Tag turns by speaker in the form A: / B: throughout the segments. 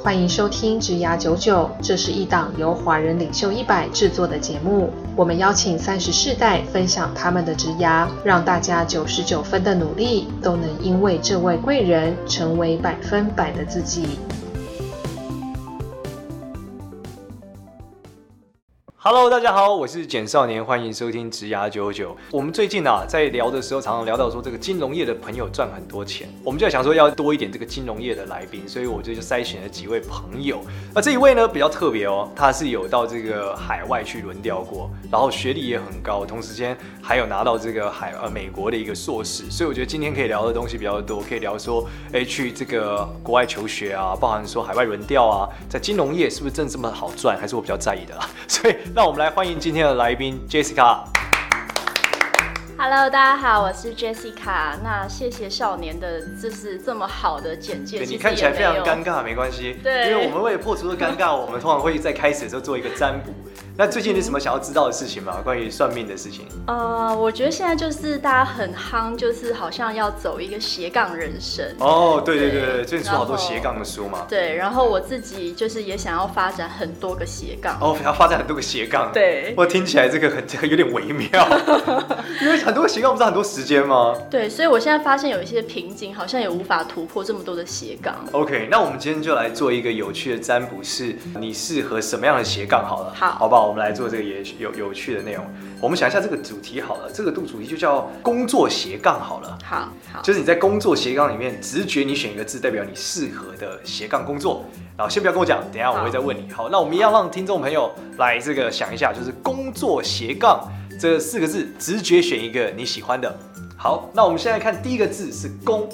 A: 欢迎收听《职涯九九》，这是一档由华人领袖一百制作的节目。我们邀请三十世代分享他们的职涯，让大家九十九分的努力都能因为这位贵人成为百分百的自己。
B: Hello，大家好，我是简少年，欢迎收听职涯九九。我们最近啊，在聊的时候，常常聊到说这个金融业的朋友赚很多钱，我们就想说要多一点这个金融业的来宾，所以我就就筛选了几位朋友。那这一位呢比较特别哦，他是有到这个海外去轮调过，然后学历也很高，同时间还有拿到这个海呃美国的一个硕士，所以我觉得今天可以聊的东西比较多，可以聊说，哎，去这个国外求学啊，包含说海外轮调啊，在金融业是不是真的这么好赚，还是我比较在意的啦，所以。那我们来欢迎今天的来宾 Jessica。
C: Hello，大家好，我是 Jessica。那谢谢少年的，就是这么好的简介。
B: 你看起来非常尴尬，没关系。
C: 对，
B: 因为我们为了破除这尴尬，我们通常会在开始的时候做一个占卜。那最近你有什么想要知道的事情吗？关于算命的事情？
C: 呃，我觉得现在就是大家很夯，就是好像要走一个斜杠人生。
B: 哦，对对对对，最近出好多斜杠的书嘛。
C: 对，然后我自己就是也想要发展很多个斜杠。
B: 哦，想要发展很多个斜杠。
C: 对。
B: 我听起来这个很这个有点微妙，因为很多个斜杠不是很多时间吗？
C: 对，所以我现在发现有一些瓶颈，好像也无法突破这么多的斜杠。
B: OK，那我们今天就来做一个有趣的占卜，是你适合什么样的斜杠？好了，
C: 好，
B: 好不好？我们来做。这个也有有趣的内容，我们想一下这个主题好了，这个度主题就叫工作斜杠好了。
C: 好，好，
B: 就是你在工作斜杠里面，直觉你选一个字，代表你适合的斜杠工作。然后先不要跟我讲，等一下我会再问你。好，好，那我们一样让听众朋友来这个想一下，就是工作斜杠这四个字，直觉选一个你喜欢的。好，那我们现在看第一个字是工，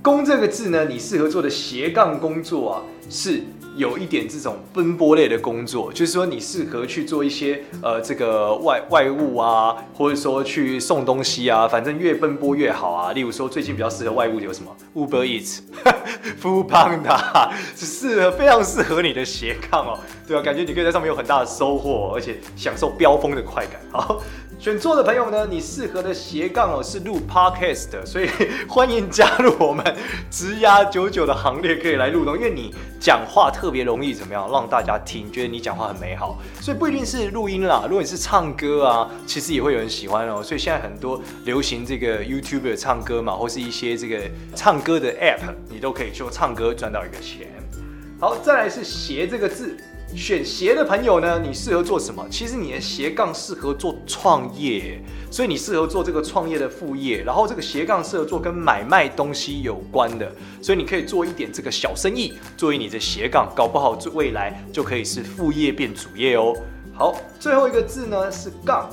B: 工这个字呢，你适合做的斜杠工作啊是。有一点这种奔波类的工作，就是说你适合去做一些呃这个外外务啊，或者说去送东西啊，反正越奔波越好啊。例如说最近比较适合外务有什么 Uber Eats、Foodpanda，是适合非常适合你的斜杠哦，对啊，感觉你可以在上面有很大的收获，而且享受飙风的快感。好。选错的朋友呢，你适合的斜杠哦是录 podcast 的，所以欢迎加入我们职压九九的行列，可以来录东，因为你讲话特别容易怎么样让大家听，觉得你讲话很美好，所以不一定是录音啦，如果你是唱歌啊，其实也会有人喜欢哦。所以现在很多流行这个 YouTuber 唱歌嘛，或是一些这个唱歌的 App，你都可以就唱歌赚到一个钱。好，再来是斜这个字。选斜的朋友呢，你适合做什么？其实你的斜杠适合做创业，所以你适合做这个创业的副业。然后这个斜杠适合做跟买卖东西有关的，所以你可以做一点这个小生意，作为你的斜杠，搞不好未来就可以是副业变主业哦。好，最后一个字呢是杠。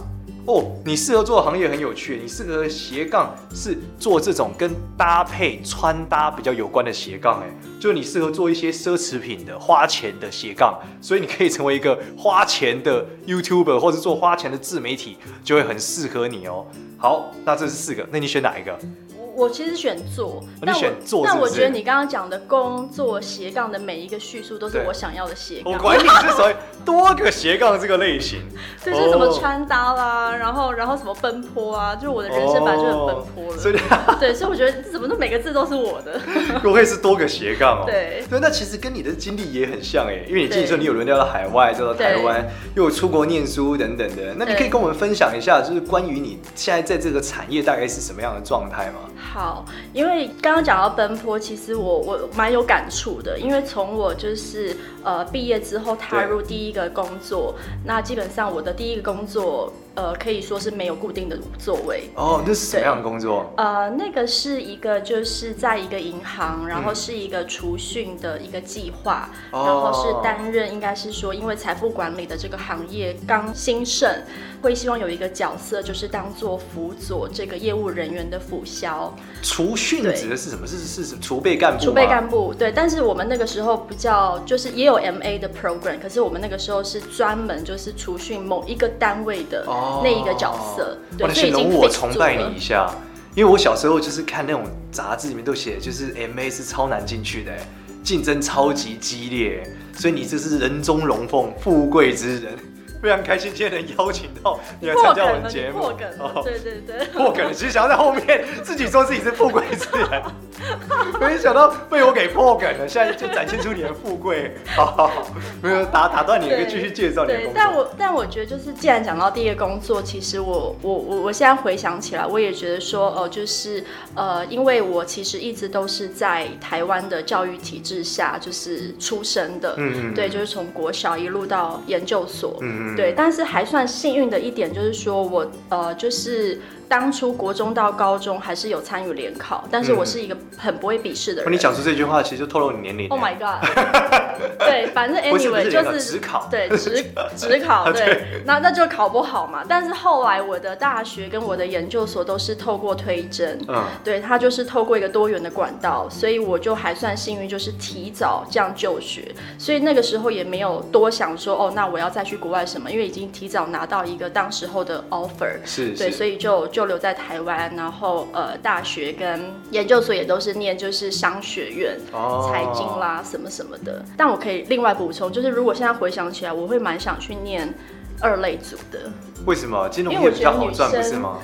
B: 哦，你适合做的行业很有趣，你适合斜杠是做这种跟搭配穿搭比较有关的斜杠，哎，就你适合做一些奢侈品的花钱的斜杠，所以你可以成为一个花钱的 YouTuber 或者做花钱的自媒体，就会很适合你哦。好，那这是四个，那你选哪一个？
C: 我其实选做，但我选做，但我觉得你刚刚讲的工作斜杠的每一个叙述都是我想要的斜杠。
B: 我管你是属于多个斜杠这个类型，
C: 就是什么穿搭啦，然后然后什么奔波啊，就是我的人生本来就很奔波了。所以 对，所以我觉得怎么都每个字都是我的。
B: 不会是多个斜杠哦。
C: 对
B: 对，那其实跟你的经历也很像哎，因为你经历说你有轮调到海外，再到台湾，又有出国念书等等的。那你可以跟我们分享一下，就是关于你现在在这个产业大概是什么样的状态吗？
C: 好，因为刚刚讲到奔波，其实我我蛮有感触的，因为从我就是呃毕业之后踏入第一个工作，那基本上我的第一个工作。呃，可以说是没有固定的座位
B: 哦。那是什么样的工作？
C: 呃，那个是一个，就是在一个银行，然后是一个储训的一个计划，嗯、然后是担任，应该是说，因为财富管理的这个行业刚兴盛，会希望有一个角色，就是当做辅佐这个业务人员的辅销。
B: 储训指的是什么？是是是储备干部？
C: 储备干部对，但是我们那个时候比较，就是也有 MA 的 program，可是我们那个时候是专门就是储训某一个单位的。哦那一个角色，对，
B: 那显容我崇拜你一下，因为我小时候就是看那种杂志里面都写，就是 MA 是超难进去的，竞争超级激烈，所以你这是人中龙凤，富贵之人，非常开心今天能邀请到 你来参加我们节目。
C: 破梗，对对对，
B: 破梗了，其实想要在后面自己说自己是富贵之人。没想到被我给破梗了，现在就展现出你的富贵。好好好，没有打打断你，可以继续介绍你的工作。
C: 但我但我觉得就是，既然讲到第一个工作，其实我我我我现在回想起来，我也觉得说，哦、呃，就是呃，因为我其实一直都是在台湾的教育体制下就是出生的，嗯嗯，对，就是从国小一路到研究所，嗯嗯，对，但是还算幸运的一点就是说我呃就是。当初国中到高中还是有参与联考，但是我是一个很不会笔试的人。
B: 嗯、你讲出这句话，其实就透露你年龄。
C: Oh my god！对，反正 anyway 就是只考，对，只只 考，对，那那就考不好嘛。但是后来我的大学跟我的研究所都是透过推甄，嗯，对，他就是透过一个多元的管道，所以我就还算幸运，就是提早这样就学，所以那个时候也没有多想说哦，那我要再去国外什么，因为已经提早拿到一个当时候的 offer，是，对，所以就就。留在台湾，然后呃，大学跟研究所也都是念就是商学院、oh. 财经啦什么什么的。但我可以另外补充，就是如果现在回想起来，我会蛮想去念二类组的。
B: 为什么？金融业比较好赚，不是吗？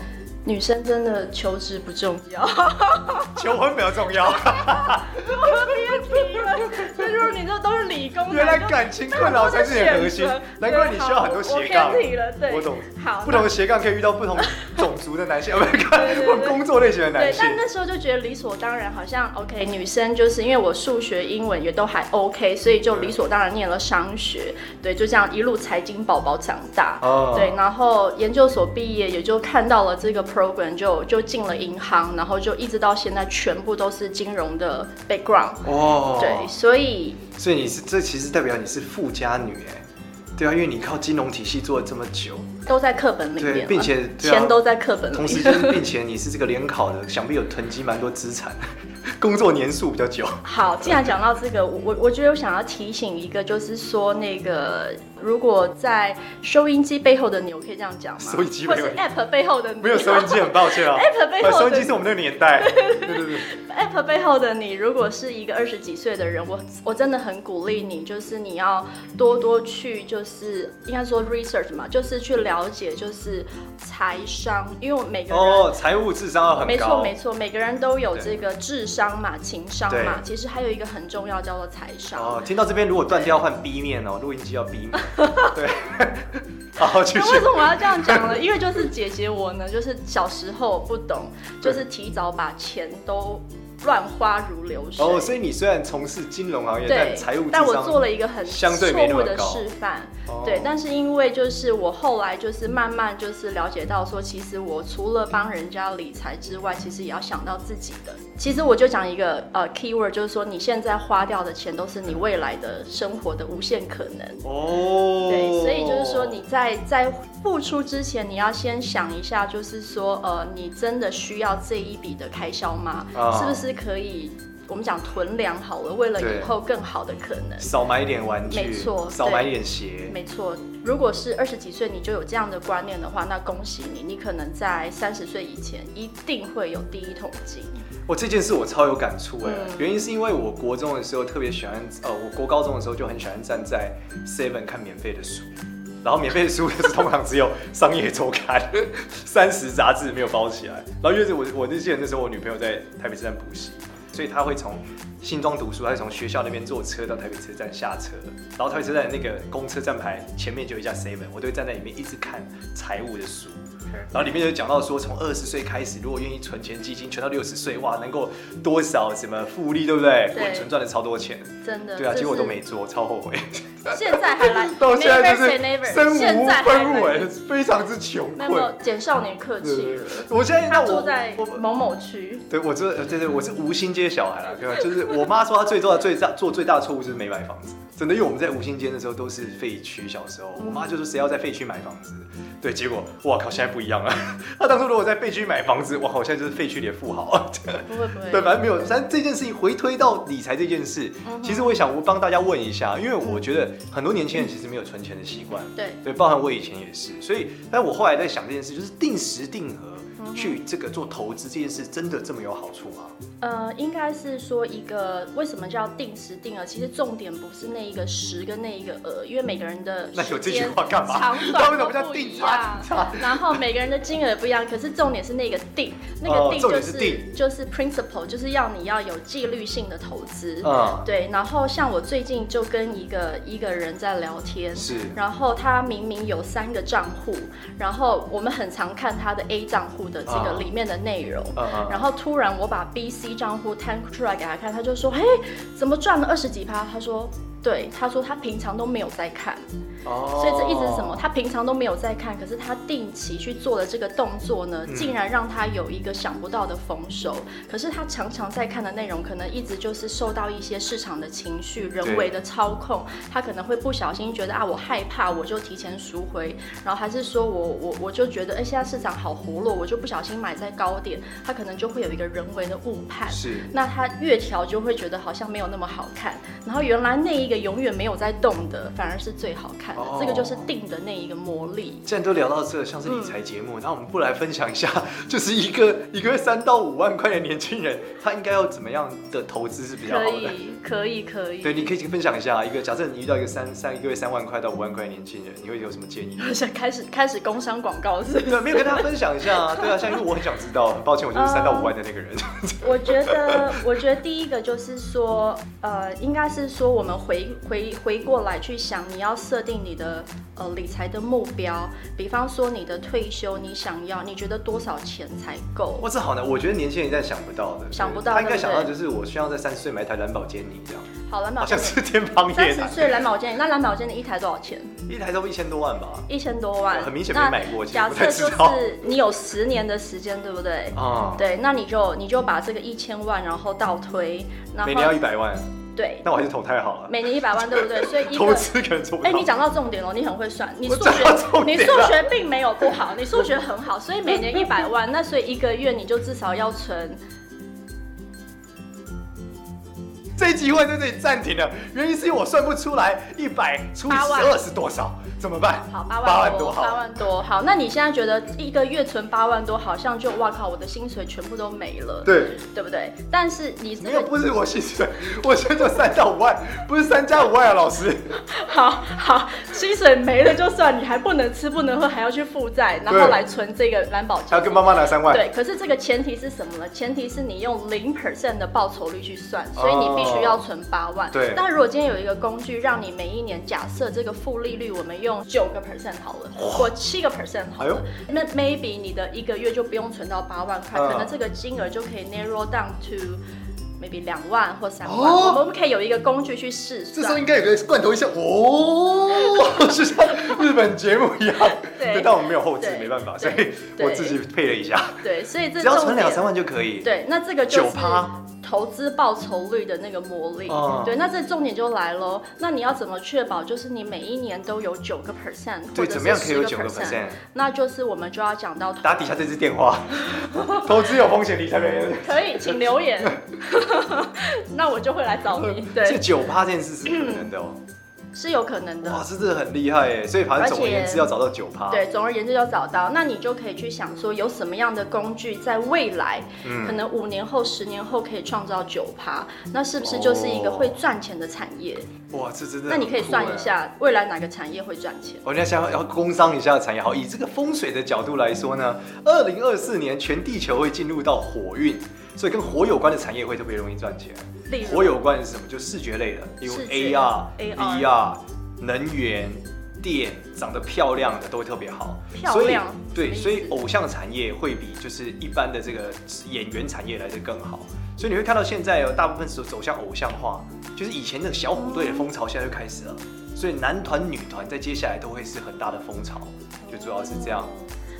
C: 女生真的求职不重要，
B: 求婚比较重要。
C: 别提了，所以如果你这都是理工，
B: 原来感情困扰才是你的核心，难怪你需要很多斜杠。
C: 我偏题了，对，
B: 我懂。好，不同的斜杠可以遇到不同种族的男性，不看工作类型的男性。
C: 对，但那时候就觉得理所当然，好像 OK，女生就是因为我数学、英文也都还 OK，所以就理所当然念了商学。对，就这样一路财经宝宝长大。哦。对，然后研究所毕业，也就看到了这个。program 就就进了银行，然后就一直到现在，全部都是金融的 background。哦，对，所以
B: 所以你是这其实代表你是富家女哎，对啊，因为你靠金融体系做了这么久，
C: 都在课本里面，
B: 并且
C: 钱都在课本里面，
B: 同时间并且你是这个联考的，想必有囤积蛮多资产，工作年数比较久。
C: 好，既然讲到这个，我我觉得我想要提醒一个，就是说那个。如果在收音机背后的你，我可以这样讲吗？
B: 收音机背后，
C: 或是 App 背后的你，
B: 没有收音机，很抱歉啊。
C: App 背后的
B: 收音机是我们那个年代。对对对。
C: App 背后的你，如果是一个二十几岁的人，我我真的很鼓励你，就是你要多多去，就是应该说 research 嘛，就是去了解，就是财商，因为每个人
B: 哦，财务智商要很高。
C: 没错没错，每个人都有这个智商嘛，情商嘛，其实还有一个很重要叫做财商。
B: 哦，听到这边如果断掉换 B 面哦，录音机要 B 面。对，
C: 好，继续。那为什么我要这样讲呢？因为就是姐姐我呢，就是小时候不懂，就是提早把钱都。乱花如流水哦，
B: 所以你虽然从事金融行业，但财务
C: 但我做了一个很相对错误的示范。对，但是因为就是我后来就是慢慢就是了解到说，其实我除了帮人家理财之外，其实也要想到自己的。其实我就讲一个呃 keyword，就是说你现在花掉的钱都是你未来的生活的无限可能。哦，对，所以就是说你在在付出之前，你要先想一下，就是说呃，你真的需要这一笔的开销吗？是不是？是可以，我们讲囤粮好了，为了以后更好的可能，
B: 少买一点玩具，
C: 没错，
B: 少买一点鞋，
C: 没错。如果是二十几岁你就有这样的观念的话，那恭喜你，你可能在三十岁以前一定会有第一桶金。
B: 我这件事我超有感触哎，嗯、原因是因为我国中的时候特别喜欢，呃，我国高中的时候就很喜欢站在 Seven 看免费的书，然后免费的书就是通常只有商业周刊、三十杂志没有包起来，然后因为我我我记得那时候我女朋友在台北车站补习。所以她会从新庄读书，她会从学校那边坐车到台北车站下车，然后台北车站那个公车站牌前面就有一家 seven，我都会站在里面一直看财务的书。然后里面就讲到说，从二十岁开始，如果愿意存钱基金，存到六十岁，哇，能够多少什么复利，对不对？对，存赚了超多钱，
C: 真的。
B: 对啊，结果都没做，超后悔。
C: 现在还来，
B: 到现在就是身无分文，哎，非常之穷困。
C: 没有，简少年客气了。
B: 我现在那我
C: 住在某某区。
B: 对，我这对对，我是吴兴街小孩啊，对吧？就是我妈说她最重要、最大做最大的错误就是没买房子。真的，因为我们在吴兴街的时候都是废区，小时候我妈就说谁要在废区买房子。对，结果哇靠，现在不一样啊。他当初如果在废区买房子，哇，好像就是废区里的富豪。
C: 不会不会。
B: 对，反正没有。但这件事情回推到理财这件事，其实我也想我帮大家问一下，因为我觉得很多年轻人其实没有存钱的习惯。对对，包含我以前也是。所以，但我后来在想这件事，就是定时定额。去这个做投资这件事，真的这么有好处吗？
C: 呃，应该是说一个为什么叫定时定额？其实重点不是那一个时跟那一个额，因为每个人的
B: 那有这句话干嘛？
C: 长短 都不一样。然后每个人的金额不一样，可是重点是那个定，那个定就是、哦、定就是 principle，就是要你要有纪律性的投资。嗯，对。然后像我最近就跟一个一个人在聊天，是，然后他明明有三个账户，然后我们很常看他的 A 账户的这个里面的内容，然后突然我把 B、C 账户摊出来给他看，他就说：“嘿，怎么赚了二十几趴？”他说。对，他说他平常都没有在看，oh. 所以这一直是什么？他平常都没有在看，可是他定期去做的这个动作呢，竟然让他有一个想不到的丰收。嗯、可是他常常在看的内容，可能一直就是受到一些市场的情绪、人为的操控。他可能会不小心觉得啊，我害怕，我就提前赎回，然后还是说我我我就觉得，哎，现在市场好活络，我就不小心买在高点，他可能就会有一个人为的误判。是，那他越调就会觉得好像没有那么好看。然后原来那。一个永远没有在动的，反而是最好看的。Oh, 这个就是定的那一个魔力。
B: 既然都聊到这，像是理财节目，那、嗯、我们不来分享一下，就是一个一个月三到五万块的年轻人，他应该要怎么样的投资是比较好的？可
C: 以，可以，可以。
B: 对，你可以分享一下一个假设你遇到一个三三一个月三万块到五万块的年轻人，你会有什么建议？
C: 想 开始开始工商广告是？
B: 对，没有跟大家分享一下啊。对啊，像因为我很想知道，很抱歉，我就是三到五万的那个人。
C: 我觉得，我觉得第一个就是说，呃，应该是说我们回回回。过来去想，你要设定你的呃理财的目标，比方说你的退休，你想要，你觉得多少钱才够？
B: 哇，这好难，我觉得年轻人现在想不到的，
C: 想不到，
B: 他应该想到就是我需要在三十岁买一台蓝宝坚尼这样。
C: 好，蓝宝好
B: 像是天方夜谭。
C: 三十岁蓝宝坚尼，那蓝宝坚尼一台多少钱？
B: 一台都一千多万吧。
C: 一千多万，
B: 很明显没买过。
C: 假设就是你有十年的时间，对不对？啊、嗯，对，那你就你就把这个一千万，然后倒推，然后
B: 每年要一百万。
C: 对，
B: 那我还是投太好了。
C: 每年一百万，对不对？所以一个
B: 投资可能做不到。
C: 哎，你讲到重点了，你很会算，你数学你数学并没有不好，你数学很好，所以每年一百万，那所以一个月你就至少要存。
B: 这一集会在这里暂停了，原因是因为我算不出来一百除以十二是多少。怎么办？
C: 好，八万多，八万多。好，那你现在觉得一个月存八万多，好像就哇靠，我的薪水全部都没了，对，对不对？但是你没有，
B: 不是我薪水，我现在三到五万，不是三加五万啊，老师。
C: 好好，薪水没了就算，你还不能吃不能喝，还要去负债，然后来存这个蓝宝坚尼，
B: 还要跟妈妈拿三万。
C: 对，可是这个前提是什么呢？前提是你用零 percent 的报酬率去算，所以你必须要存八万。对。但如果今天有一个工具，让你每一年假设这个负利率，我们用九个 percent 好了，或七个 percent 好了，那 maybe 你的一个月就不用存到八万块，可能这个金额就可以 narrow down to maybe 两万或三万。我们可以有一个工具去试算。
B: 这时候应该有个罐头一下哦，就像日本节目一样。对，但我们没有后置，没办法，所以我自己配了一下。
C: 对，所以这
B: 只要存两三万就可以。
C: 对，那这个就是投资报酬率的那个魔力，嗯、对，那这重点就来喽。那你要怎么确保，就是你每一年都有九个 percent，或者是十个 percent？对，怎么样可以有九个 percent？那就是我们就要讲到
B: 打底下这支电话，投资有风险，理财没人
C: 可以，请留言，那我就会来找你。对，
B: 这九趴这件事是可能的哦。嗯
C: 是有可能的，
B: 哇，这真的很厉害耶！所以反正总而言之要找到九趴，
C: 对，总而言之要找到，那你就可以去想说，有什么样的工具在未来，嗯，可能五年后、十年后可以创造九趴，那是不是就是一个会赚钱的产业？
B: 哇，这真的，
C: 那你可以算一下未来哪个产业会赚钱？
B: 我现在想要工商一下产业，好，以这个风水的角度来说呢，二零二四年全地球会进入到火运。所以跟火有关的产业会特别容易赚钱。火有关是什么？就视觉类的，例如 AR、VR、能源、电，长得漂亮的都会特别好。
C: 漂亮。
B: 对，所以偶像产业会比就是一般的这个演员产业来的更好。所以你会看到现在有大部分是走向偶像化，就是以前那个小虎队的风潮现在就开始了。所以男团、女团在接下来都会是很大的风潮，就主要是这样。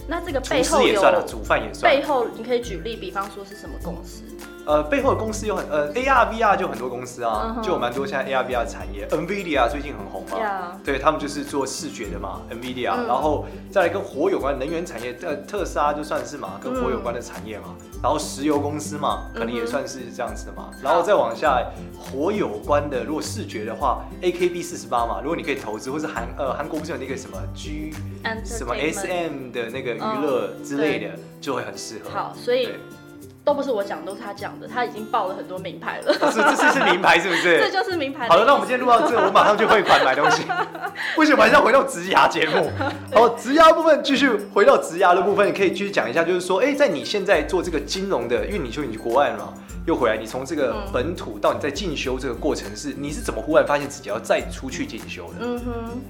C: 那这个背后有，
B: 也算了，煮饭也算。
C: 背后你可以举例，比方说是什么公司？
B: 呃背后的公司有很呃 AR VR 就很多公司啊，uh huh. 就有蛮多现在 AR VR 产业，NVIDIA 最近很红嘛.对他们就是做视觉的嘛，NVIDIA，、嗯、然后再来跟火有关能源产业，呃特斯拉就算是嘛，跟火有关的产业嘛，嗯、然后石油公司嘛，可能也算是这样子的嘛，嗯、然后再往下火有关的，如果视觉的话，AKB 四十八嘛，如果你可以投资，或是韩呃韩国不是有那个什么 G 什么 SM 的那个娱乐之类的，嗯、就会很适合。
C: 好，所以。都不是我讲，都是他讲的。他已经报了很多名牌了。
B: 是，这是是名牌，是不是？
C: 这就是名牌。
B: 好了，那我们今天录到这，我马上就汇款买东西。为什么还是要回到职牙节目？好，职牙部分继续回到职牙的部分，你可以继续讲一下，就是说，哎，在你现在做这个金融的，因为你说你去国外了嘛，又回来，你从这个本土到你在进修这个过程是，你是怎么忽然发现自己要再出去进修的？嗯哼。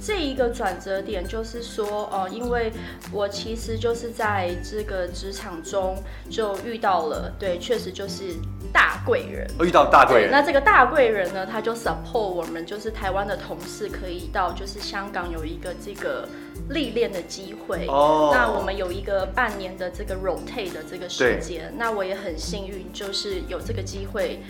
C: 这一个转折点就是说，哦、呃，因为我其实就是在这个职场中就遇到了，对，确实就是大贵人。
B: 遇到大贵人。
C: 那这个大贵人呢，他就 support 我们，就是台湾的同事可以到就是香港有一个这个历练的机会。哦。那我们有一个半年的这个 rotate 的这个时间，对那我也很幸运，就是有这个机会。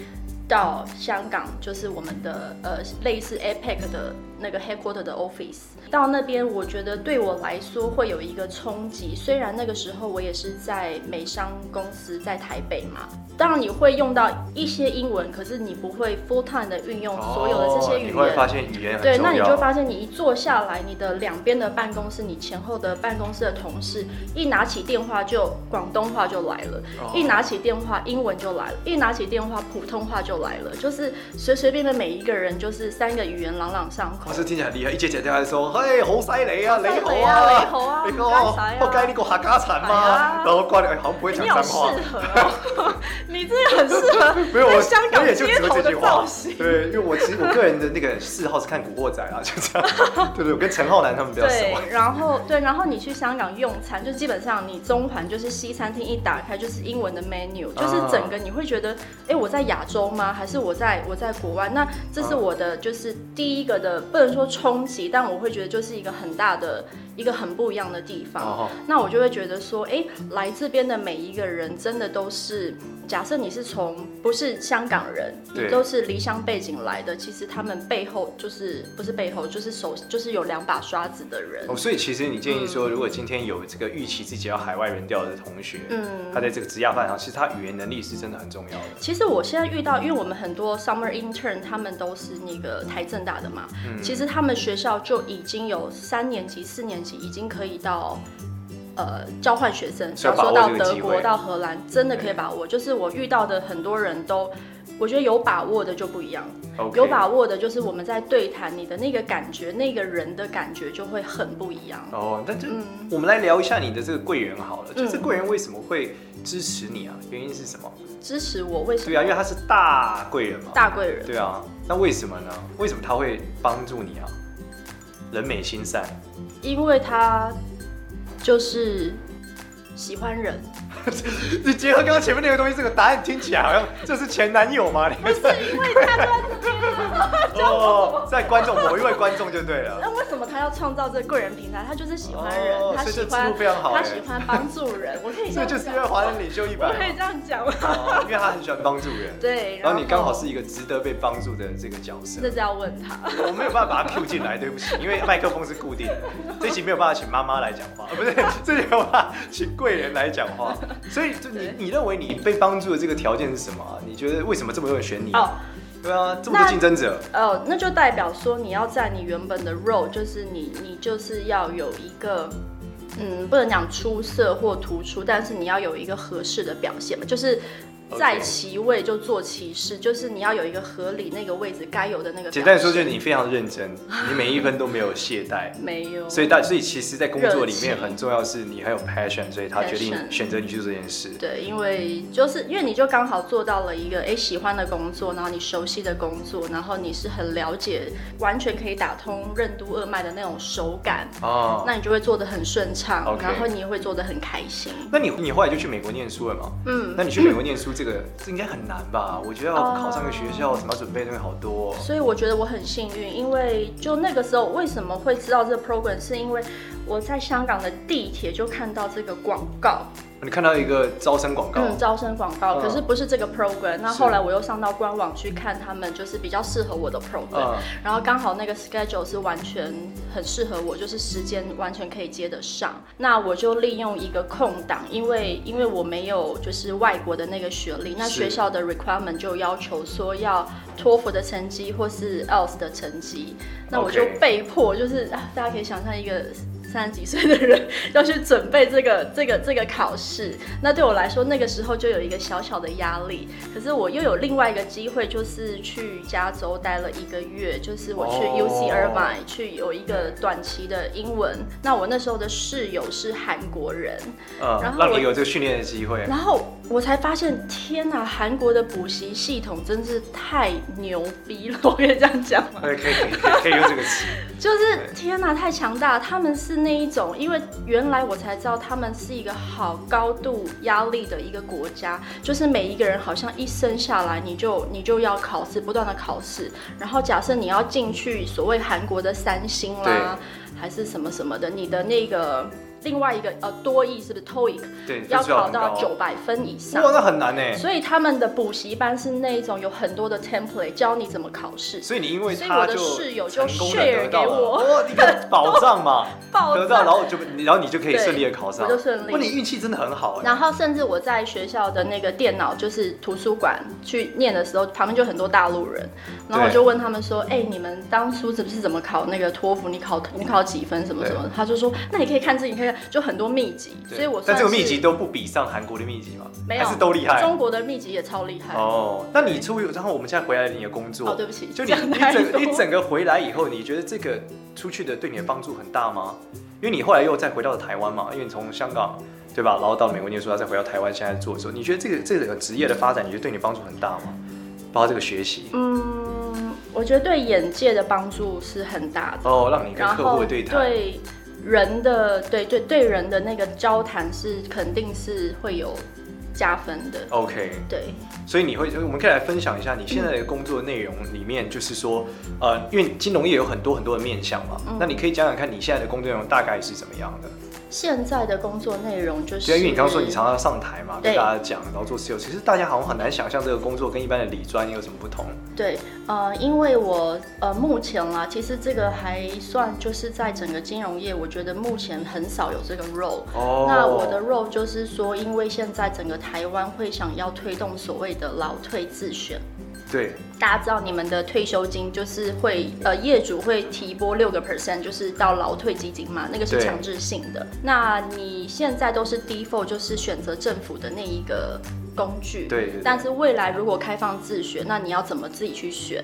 C: 到香港就是我们的呃类似 APEC 的那个 headquarter 的 office，到那边我觉得对我来说会有一个冲击。虽然那个时候我也是在美商公司在台北嘛，当然你会用到一些英文，可是你不会 full time 的运用所有的这些语言。
B: 你会发现语言很重要。
C: 对，那你就会发现你一坐下来，你的两边的办公室，你前后的办公室的同事，一拿起电话就广东话就来了，一拿起电话英文就来了，一拿起电话普通话就来了，就是随随便便每一个人就是三个语言朗朗上口。
B: 是听起来很厉害，一接起电话就说：“嘿，好犀利啊，你好啊，
C: 你好啊，你好啊，
B: 我该你个客家产吗？”然后挂掉，哎，好不会讲脏话。
C: 你真的很适合，没有我香港街头的造型。
B: 对，因为我其实我个人的那个嗜好是看古惑仔啊，就这样。对对，我跟陈浩南他们比较熟。
C: 对，然后对，然后你去香港用餐，就基本上你中环就是西餐厅一打开就是英文的 menu，就是整个你会觉得，哎，我在亚洲吗？还是我在我在国外？那这是我的就是第一个的不能说冲击，但我会觉得就是一个很大的一个很不一样的地方。Oh. 那我就会觉得说，哎，来这边的每一个人真的都是，假设你是从不是香港人，你都是离乡背景来的，其实他们背后就是不是背后就是手就是有两把刷子的人。哦
B: ，oh, 所以其实你建议说，嗯、如果今天有这个预期自己要海外人调的同学，嗯，他在这个职涯发展上，其实他语言能力是真的很重要的。
C: 其实我现在遇到，因为我们很多 summer intern 他们都是那个台政大的嘛，嗯，其实他们学校就已经有三年级、四年级已经可以到。呃，交换学生，想说到德国、到荷兰，真的可以把握。就是我遇到的很多人都，我觉得有把握的就不一样。有把握的，就是我们在对谈，你的那个感觉，那个人的感觉就会很不一样。哦，
B: 那就、嗯、我们来聊一下你的这个贵人好了。嗯、就是贵人为什么会支持你啊？原因是什么？
C: 支持我？为什么？
B: 对啊，因为他是大贵人嘛。
C: 大贵人。
B: 对啊，那为什么呢？为什么他会帮助你啊？人美心善。
C: 因为他。就是喜欢人。
B: 你结合刚刚前面那个东西，这个答案听起来好像这是前男友吗？
C: 不是，因为他在这边
B: 哦，在观众某一位观众就对了。
C: 那为什么他要创造这个贵人平台？他就是喜欢人，他喜欢
B: 非常好，
C: 他喜欢帮助人。我可以这
B: 就是因为华人领袖一百，
C: 我可以这样讲吗？
B: 因为他很喜欢帮助人。
C: 对，
B: 然后你刚好是一个值得被帮助的这个角色。
C: 这是要问他，
B: 我没有办法把他 Q 进来，对不起，因为麦克风是固定的，这期没有办法请妈妈来讲话，不是，这里没有办法请贵人来讲话。所以，就你你认为你被帮助的这个条件是什么？你觉得为什么这么多人选你？哦，对啊，这么多竞争者。
C: 哦，那就代表说你要在你原本的 role，就是你，你就是要有一个，嗯，不能讲出色或突出，但是你要有一个合适的表现嘛，就是。在其位就做其事，就是你要有一个合理那个位置该有的那个。
B: 简单说，就是你非常认真，你每一分都没有懈怠，
C: 没有。
B: 所以大，所以其实，在工作里面很重要是你很有 passion，所以他决定选择你去做这件事。
C: 对，因为就是因为你就刚好做到了一个哎喜欢的工作，然后你熟悉的工作，然后你是很了解，完全可以打通任督二脉的那种手感哦，那你就会做的很顺畅，然后你也会做的很开心。
B: 那你你后来就去美国念书了吗？嗯，那你去美国念书。这个这应该很难吧？我觉得要考上个学校，什么准备东西好多。
C: 所以我觉得我很幸运，因为就那个时候为什么会知道这个 program，是因为我在香港的地铁就看到这个广告，
B: 你看到一个招生广告，
C: 嗯，招生广告，
B: 嗯、
C: 可是不是这个 program。那后来我又上到官网去看他们，就是比较适合我的 program，、嗯、然后刚好那个 schedule 是完全很适合我，就是时间完全可以接得上。那我就利用一个空档，因为因为我没有就是外国的那个学历，那学校的 requirement 就要求说要托福的成绩或是 IELTS 的成绩，那我就被迫就是啊，大家可以想象一个。三十几岁的人要去准备这个 这个这个考试，那对我来说，那个时候就有一个小小的压力。可是我又有另外一个机会，就是去加州待了一个月，就是我去 UC Irvine 去有一个短期的英文。那我那时候的室友是韩国人，
B: 嗯，然后让你有这个训练的机会。
C: 然后我才发现，天哪，韩国的补习系统真是太牛逼了，我可以这样讲吗？
B: 可以可以可以用这个词。
C: 就是天哪，太强大！他们是那一种，因为原来我才知道他们是一个好高度压力的一个国家，就是每一个人好像一生下来你就你就要考试，不断的考试。然后假设你要进去所谓韩国的三星啦，还是什么什么的，你的那个。另外一个呃多益是不是 TOEIC？
B: 对，
C: 要考到九百分以上。
B: 哇，那很难呢。
C: 所以他们的补习班是那一种有很多的 template 教你怎么考试。
B: 所以你因为
C: 所以我的室友就 share 给我，
B: 哦，一个保障嘛，
C: 保
B: 得到，然后就然后你就可以顺利的考上，
C: 我就顺利。
B: 哇，你运气真的很好。
C: 然后甚至我在学校的那个电脑就是图书馆去念的时候，旁边就很多大陆人，然后我就问他们说，哎、欸，你们当初是不是怎么考那个托福？你考你考几分什么什么？他就说，那你可以看这，你可以看，就很多秘籍。所以我
B: 但这个秘籍都不比上韩国的秘籍吗？
C: 没有，
B: 还是都厉害。
C: 中国的秘籍也超厉害
B: 哦。那你出，然后我们现在回来你的工作，
C: 哦，对不起，
B: 就你你整你整个回来以后，你觉得这个出去的对你的帮助很大吗？因为你后来又再回到了台湾嘛，因为你从香港对吧，然后到美国念书，再回到台湾现在做的时候，你觉得这个这个职业的发展，你觉得对你帮助很大吗？包括这个学习，
C: 嗯，我觉得对眼界的帮助是很大的
B: 哦，让你跟客户的对谈。
C: 对。人的对对对人的那个交谈是肯定是会有加分的。
B: OK，
C: 对，
B: 所以你会，我们可以来分享一下你现在的工作内容里面，就是说，呃，因为金融业有很多很多的面向嘛，嗯、那你可以讲讲看你现在的工作内容大概是怎么样的？
C: 现在的工作内容就是，
B: 因为你刚刚说你常常上台嘛，跟大家讲，然后做 sales，其实大家好像很难想象这个工作跟一般的理专有什么不同。
C: 对，呃，因为我呃目前啦，其实这个还算就是在整个金融业，我觉得目前很少有这个 role。哦。那我的 role 就是说，因为现在整个台湾会想要推动所谓的老退自选。
B: 对，
C: 大家知道你们的退休金就是会呃业主会提拨六个 percent，就是到劳退基金嘛，那个是强制性的。那你现在都是 default，就是选择政府的那一个工具。
B: 对，对，对。
C: 但是未来如果开放自选，那你要怎么自己去选？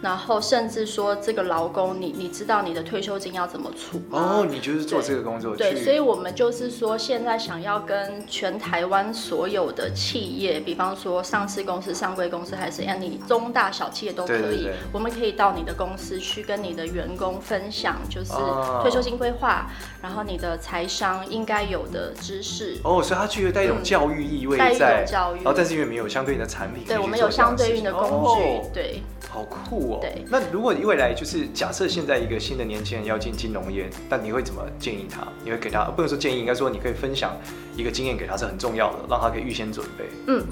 C: 然后甚至说这个劳工，你你知道你的退休金要怎么出
B: 哦，你就是做这个工作。
C: 对，所以我们就是说，现在想要跟全台湾所有的企业，比方说上市公司、上柜公司，还是让你中大小企业都可以，对对对，我们可以到你的公司去跟你的员工分享，就是退休金规划，哦、然后你的财商应该有的知识。
B: 哦，所以它具有带一种教育意味在，
C: 带、嗯、一种教育。
B: 然后，但是因为没有相对应的产品，
C: 对，我们有相对应的工具，哦、对。
B: 好酷哦！
C: 对，
B: 那如果你未来就是假设现在一个新的年轻人要进金融业，但你会怎么建议他？你会给他不能说建议，应该说你可以分享一个经验给他是很重要的，让他可以预先准备。
C: 嗯。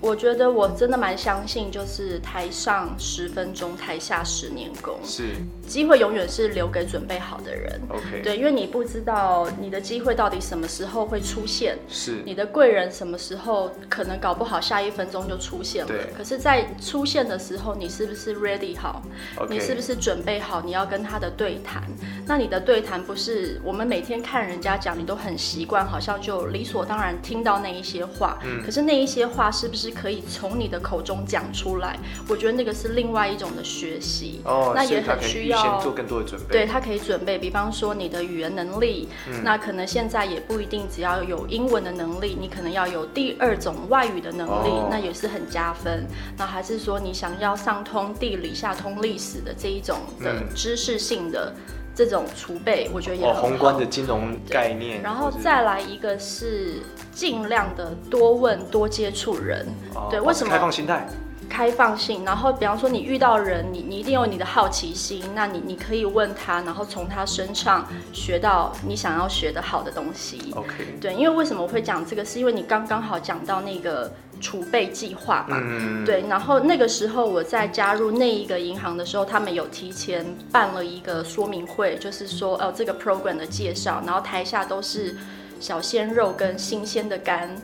C: 我觉得我真的蛮相信，就是台上十分钟，台下十年功。
B: 是，
C: 机会永远是留给准备好的人。
B: OK，
C: 对，因为你不知道你的机会到底什么时候会出现。
B: 是，
C: 你的贵人什么时候可能搞不好下一分钟就出现了。
B: 对。
C: 可是，在出现的时候，你是不是 ready 好？Okay. 你是不是准备好？你要跟他的对谈。那你的对谈不是我们每天看人家讲，你都很习惯，好像就理所当然听到那一些话。嗯。可是那一些话是不是？可以从你的口中讲出来，我觉得那个是另外一种的学习。
B: 哦，
C: 那也很需要
B: 先做更多的准备。
C: 对，他可以准备，比方说你的语言能力，嗯，那可能现在也不一定只要有英文的能力，你可能要有第二种外语的能力，哦，那也是很加分。那还是说你想要上通地理、下通历史的这一种的知识性的这种储备，我觉得也很好。
B: 哦，宏观的金融概念。
C: 然后再来一个是。尽量的多问多接触人，
B: 哦，
C: 对，为什么？
B: 开放心态，
C: 开放性，然后比方说你遇到人，你你一定有你的好奇心，那你你可以问他，然后从他身上学到你想要学的好的东西。
B: OK，
C: 对，因为为什么我会讲这个，是因为你刚刚好讲到那个储备计划嘛，嗯，对，然后那个时候我在加入那一个银行的时候，他们有提前办了一个说明会，就是说哦这个 program 的介绍，然后台下都是小鲜肉跟新鲜的肝。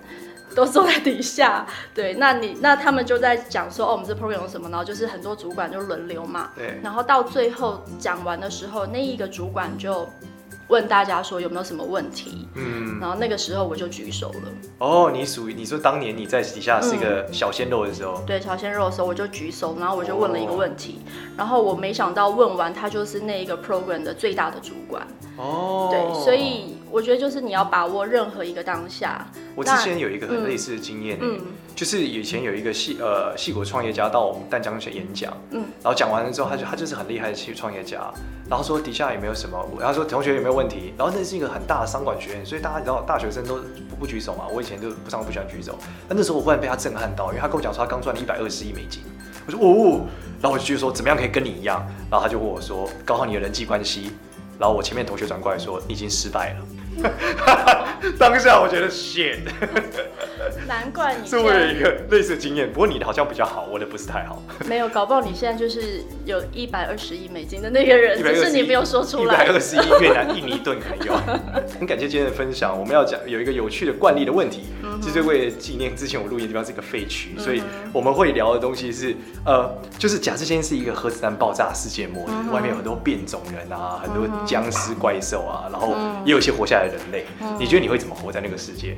C: 都坐在底下，对，那你那他们就在讲说，哦，我们这 program 有什么，然后就是很多主管就轮流嘛，
B: 对，
C: 然后到最后讲完的时候，那一个主管就问大家说有没有什么问题，嗯，然后那个时候我就举手了。
B: 哦，你属于你说当年你在底下是一个小鲜肉的时候，
C: 嗯，对，小鲜肉的时候我就举手，然后我就问了一个问题，哦，然后我没想到问完他就是那一个 program 的最大的主管，哦，对，所以。我觉得就是你要把握任何一个当下。
B: 我之前有一个很类似的经验，嗯，就是以前有一个戏呃戏骨创业家到我们淡江去演讲，嗯，然后讲完了之后，他就他就是很厉害的矽创业家，然后说底下有没有什么，然后说同学有没有问题，然后那是一个很大的商管学院，所以大家知道大学生都不不举手嘛，我以前就不常不喜欢举手，但那时候我忽然被他震撼到，因为他跟我讲说他刚赚了一百二十亿美金，我说哦，然后我就说怎么样可以跟你一样，然后他就问我说搞好你的人际关系，然后我前面同学转过来说你已经失败了。当下我觉得 shit，
C: 难怪你
B: 是我有一个类似的经验，不过你的好像比较好，我的不是太好。
C: 没有，搞不好你现在就是有一百二十亿美金的那个人，只是你没有说出来。
B: 一百二十亿越南印尼盾可能有。很感谢今天的分享，我们要讲有一个有趣的惯例的问题，就是为了纪念之前我录音的地方是一个废墟，所以我们会聊的东西是呃，就是假设今天是一个核子弹爆炸世界末日，外面有很多变种人啊，很多僵尸怪兽啊，然后也有一些活下来的人类，你觉得你会怎么活在那个世界？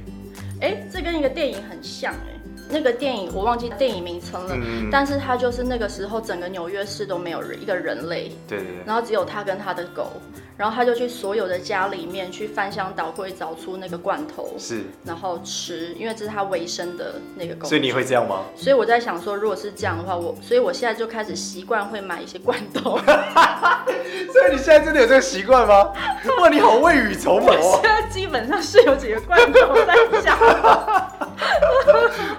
C: 哎、欸，这跟一个电影很像哎、欸，那个电影我忘记电影名称了，嗯、但是他就是那个时候整个纽约市都没有人一个人类，
B: 对对对，
C: 然后只有他跟他的狗。然后他就去所有的家里面去翻箱倒柜找出那个罐头，是，然后吃，因为这是他维生的那个狗。
B: 所以你会这样吗？
C: 所以我在想说，如果是这样的话，我，所以我现在就开始习惯会买一些罐头。
B: 所以你现在真的有这个习惯吗？哇，你好未雨绸缪哦！
C: 我 现在基本上是有几个罐头在家。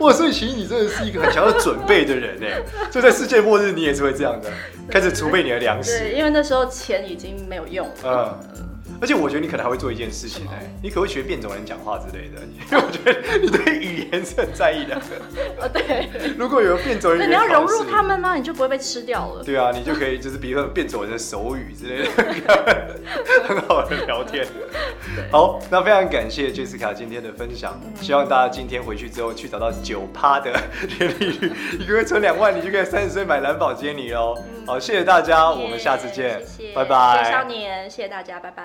B: 哇，所以其实你真的是一个很想要准备的人哎，就在世界末日你也是会这样的，开始储备你的粮食。
C: 对，因为那时候钱已经没有用了。
B: 嗯。而且我觉得你可能还会做一件事情哎，你可不可以学变种人讲话之类的？因 为我觉得你对语言是很在意的。
C: 啊，对。如
B: 果有变种人，
C: 那你要融入他们吗？你就不会被吃掉了。
B: 对啊，你就可以就是比如说变种人的手语之类的，很好的聊天。好，那非常感谢 Jessica 今天的分享，希望大家今天回去之后去找到九趴的年利率，一个月存两万，你就可以三十岁买蓝宝坚尼哦。好，谢谢大家，我们下次见，拜拜。
C: 谢谢少年，谢谢大家，拜拜。